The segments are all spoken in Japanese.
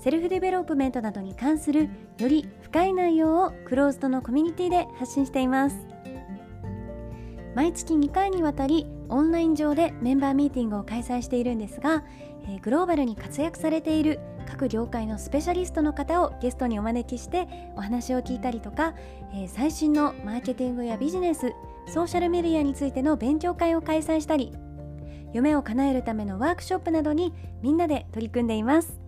セルフデベロップメントなどに関するより深い内容をクローズドのコミュニティで発信しています。毎月2回にわたりオンライン上でメンバーミーティングを開催しているんですが、え、グローバルに活躍されている各業界のスペシャリストの方をゲストにお招きしてお話を聞いたりとか、え、最新のマーケティングやビジネスソーシャルメディアについての勉強会を開催したり夢を叶えるためのワークショップなどにみんなで取り組んでいます。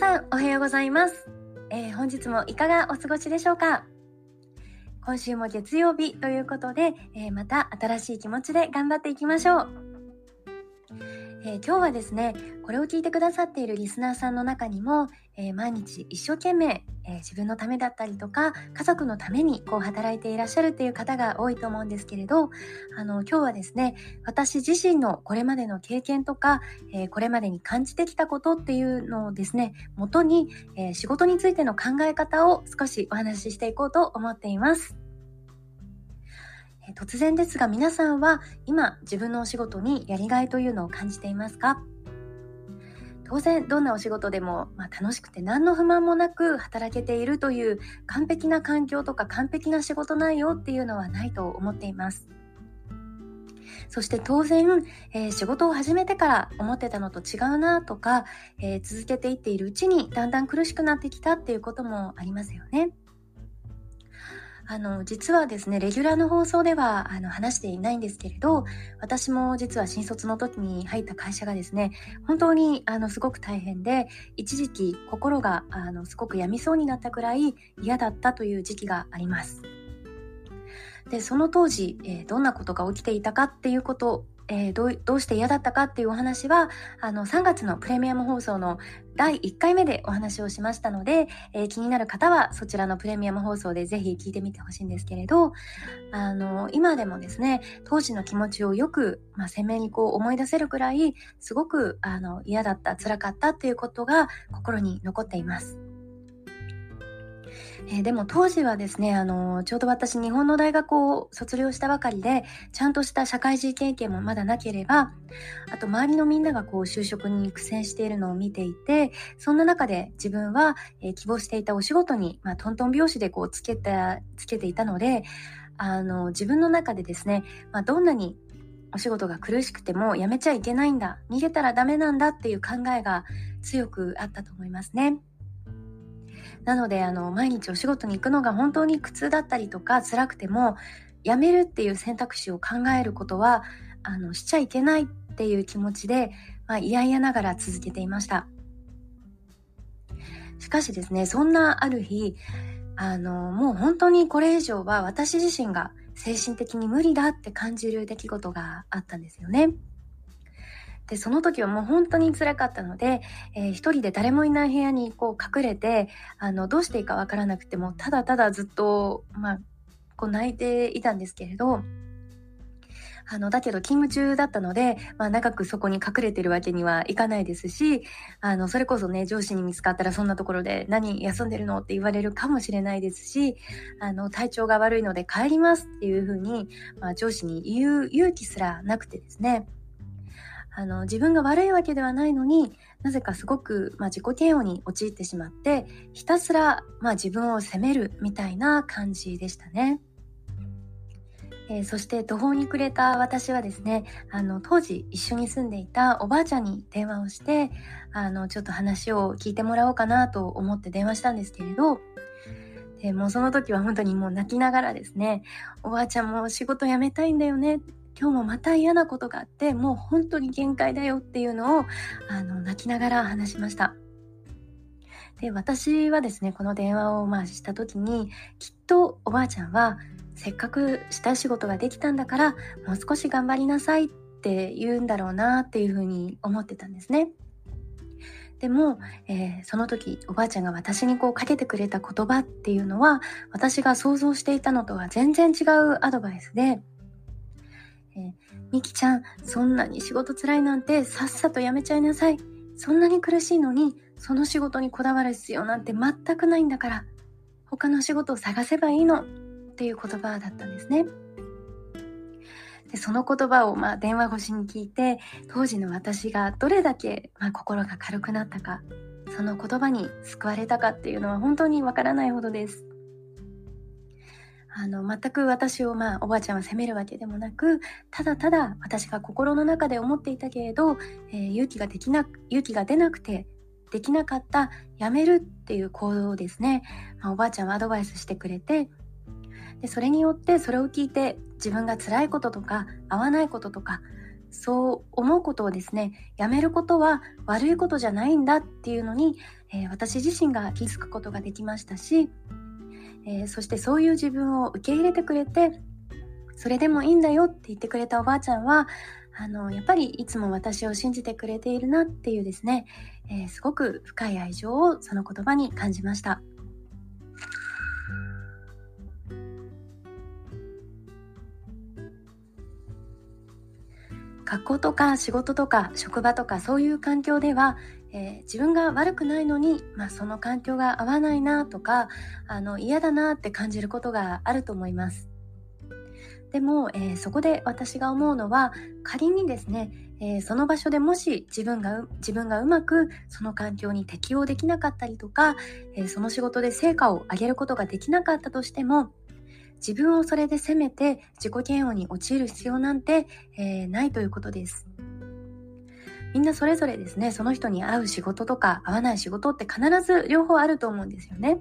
さんおはようございます、えー、本日もいかがお過ごしでしょうか？今週も月曜日ということで、えー、また新しい気持ちで頑張っていきましょう、えー、今日はですねこれを聞いてくださっているリスナーさんの中にも、え毎日一生懸命えー、自分のためだったりとか家族のためにこう働いていらっしゃるっていう方が多いと思うんですけれどあの今日はですね私自身のこれまでの経験とか、え、これまでに感じてきたことっていうのをですね元に、え、仕事についての考え方を少しお話ししていこうと思っています。突然ですが皆さんは今自分のお仕事にやりがいというのを感じていますか？当然どんなお仕事でも、まあ、楽しくて何の不満もなく働けているという完璧な環境とか完璧な仕事内容っていうのはないと思っています。そして当然、えー、仕事を始めてから思ってたのと違うなとか、えー、続けていっているうちにだんだん苦しくなってきたっていうこともありますよね。あの実はですねレギュラーの放送ではあの話していないんですけれど私も実は新卒の時に入った会社がですね本当にあのすごく大変で一時期心があのすごく病みそうになったくらい嫌だったという時期があります。でその当時、えー、どんなことが起きていたかっていうことえー、どうどうして嫌だったかっていうお話はあの3月のプレミアム放送の第1回目でお話をしましたので、えー、気になる方はそちらのプレミアム放送でぜひ聞いてみてほしいんですけれどあの今でもですね当時の気持ちをよく、まあ、鮮明にこう思い出せるくらいすごくあの嫌だった辛かったっていうことが心に残っています。えー、でも当時はですね、あのちょうど私日本の大学を卒業したばかりでちゃんとした社会人経験もまだなければあと周りのみんながこう就職に苦戦しているのを見ていてそんな中で自分は、えー、希望していたお仕事に、まあ、トントン拍子でこうつけたつけていたのであの自分の中でですね、まあ、どんなにお仕事が苦しくてもやめちゃいけないんだ逃げたらダメなんだっていう考えが強くあったと思いますね。なのであの毎日お仕事に行くのが本当に苦痛だったりとか辛くても辞めるっていう選択肢を考えることはあのしちゃいけないっていう気持ちで、まあ、嫌々ながら続けていましたしかしですねそんなある日あのもう本当にこれ以上は私自身が精神的に無理だって感じる出来事があったんですよね。でその時はもう本当に辛かったので、えー、一人で誰もいない部屋にこう隠れてあのどうしていいかわからなくてもただただずっと、まあ、こう泣いていたんですけれどあのだけど勤務中だったので、まあ、長くそこに隠れてるわけにはいかないですしあのそれこそね上司に見つかったらそんなところで何休んでるのって言われるかもしれないですしあの体調が悪いので帰りますっていうふうに、まあ、上司に言う勇気すらなくてですね。あの自分が悪いわけではないのになぜかすごく、まあ、自己嫌悪に陥ってしまってひたすら、まあ、自分を責めるみたいな感じでしたね。えー、そして途方に暮れた私はですねあの当時一緒に住んでいたおばあちゃんに電話をしてあのちょっと話を聞いてもらおうかなと思って電話したんですけれどでもうその時は本当にもう泣きながらですねおばあちゃんも仕事辞めたいんだよね今日もまた嫌なことがあってもう本当に限界だよっていうのをあの泣きながら話しました。で私はですねこの電話をまあした時にきっとおばあちゃんはせっかくしたい仕事ができたんだからもう少し頑張りなさいって言うんだろうなっていうふうに思ってたんですね。でも、えー、その時おばあちゃんが私にこうかけてくれた言葉っていうのは私が想像していたのとは全然違うアドバイスでえ、みきちゃん、そんなに仕事つらいなんてさっさとやめちゃいなさい。そんなに苦しいのに、その仕事にこだわる必要なんて全くないんだから、他の仕事を探せばいいのっていう言葉だったんですね。でその言葉をまあ電話越しに聞いて当時の私がどれだけま心が軽くなったかその言葉に救われたかっていうのは本当にわからないほどです。あの全く私を、まあ、おばあちゃんは責めるわけでもなくただただ私が心の中で思っていたけれど、えー、勇気ができな勇気が出なくてできなかったやめるっていう行動をですね、まあ、おばあちゃんはアドバイスしてくれてでそれによってそれを聞いて自分が辛いこととか合わないこととかそう思うことをですねやめることは悪いことじゃないんだっていうのに、えー、私自身が気づくことができましたしえー、そしてそういう自分を受け入れてくれてそれでもいいんだよって言ってくれたおばあちゃんはあのやっぱりいつも私を信じてくれているなっていうですね、えー、すごく深い愛情をその言葉に感じました。学校とか仕事とか職場とかそういう環境ではえー、自分が悪くないのに、まあ、その環境が合わないなとかあの嫌だなって感じることがあると思います。でも、えー、そこで私が思うのは仮にですね、えー、その場所でもし自分が自分がうまくその環境に適応できなかったりとか、えー、その仕事で成果を上げることができなかったとしても自分をそれで責めて自己嫌悪に陥る必要なんて、えないということです。みんなそれぞれですねその人に合う仕事とか合わない仕事って必ず両方あると思うんですよね。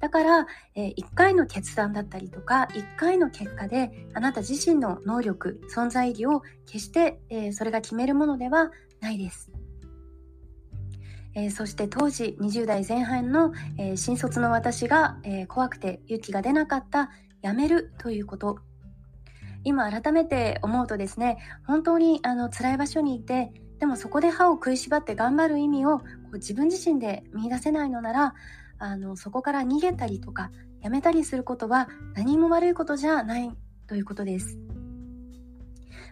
だから、えー、1回の決断だったりとか1回の結果であなた自身の能力存在意義を決して、えー、それが決めるものではないです。えー、そして当時20代前半の、えー、新卒の私が、えー、怖くて勇気が出なかった辞めるということ今改めて思うとですね本当にあの辛い場所にいてでもそこで歯を食いしばって頑張る意味をこう自分自身で見いだせないのならあのそこから逃げたりとかやめたりすることは何も悪いことじゃないということです。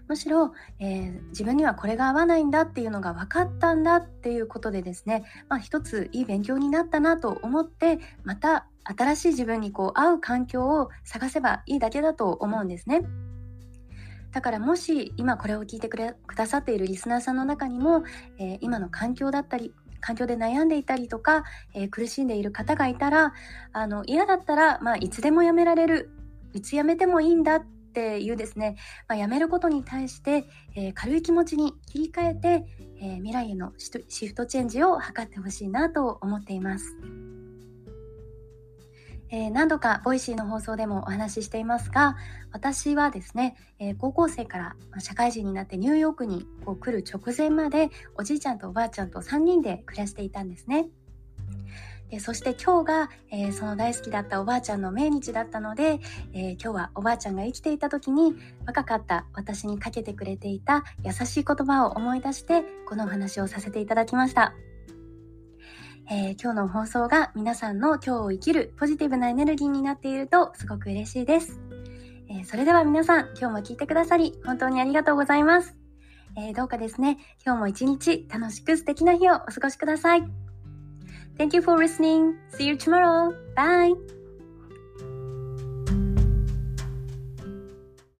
むしろ、えー、自分にはこれが合わないんだっていうのが分かったんだっていうことでですね、まあ、一ついい勉強になったなと思ってまた新しい自分にこう合う環境を探せばいいだけだと思うんですね。だからもし今これを聞いてくれくださっているリスナーさんの中にも、えー、今の環境だったり環境で悩んでいたりとか、えー、苦しんでいる方がいたらあの嫌だったら、まあ、いつでもやめられるいつやめてもいいんだっていうですね、まあ、やめることに対して、えー、軽い気持ちに切り替えて、え未来へのシフトチェンジを図ってほしいなと思っています。えー、何度かボイシーの放送でもお話ししていますが私はですね、えー、高校生から社会人になってニューヨークにこう来る直前までおじいちゃんとおばあちゃんと3人で暮らしていたんですね。でそして今日が、えー、その大好きだったおばあちゃんの命日だったので、え今日はおばあちゃんが生きていた時に若かった私にかけてくれていた優しい言葉を思い出してこのお話をさせていただきました。えー、今日の放送が皆さんの今日を生きるポジティブなエネルギーになっているとすごく嬉しいです。えー、それでは皆さん、今日も聞いてくださり本当にありがとうございます。えー、どうかですね、今日も一日楽しく素敵な日をお過ごしください。Thank you for listening. See you tomorrow. Bye.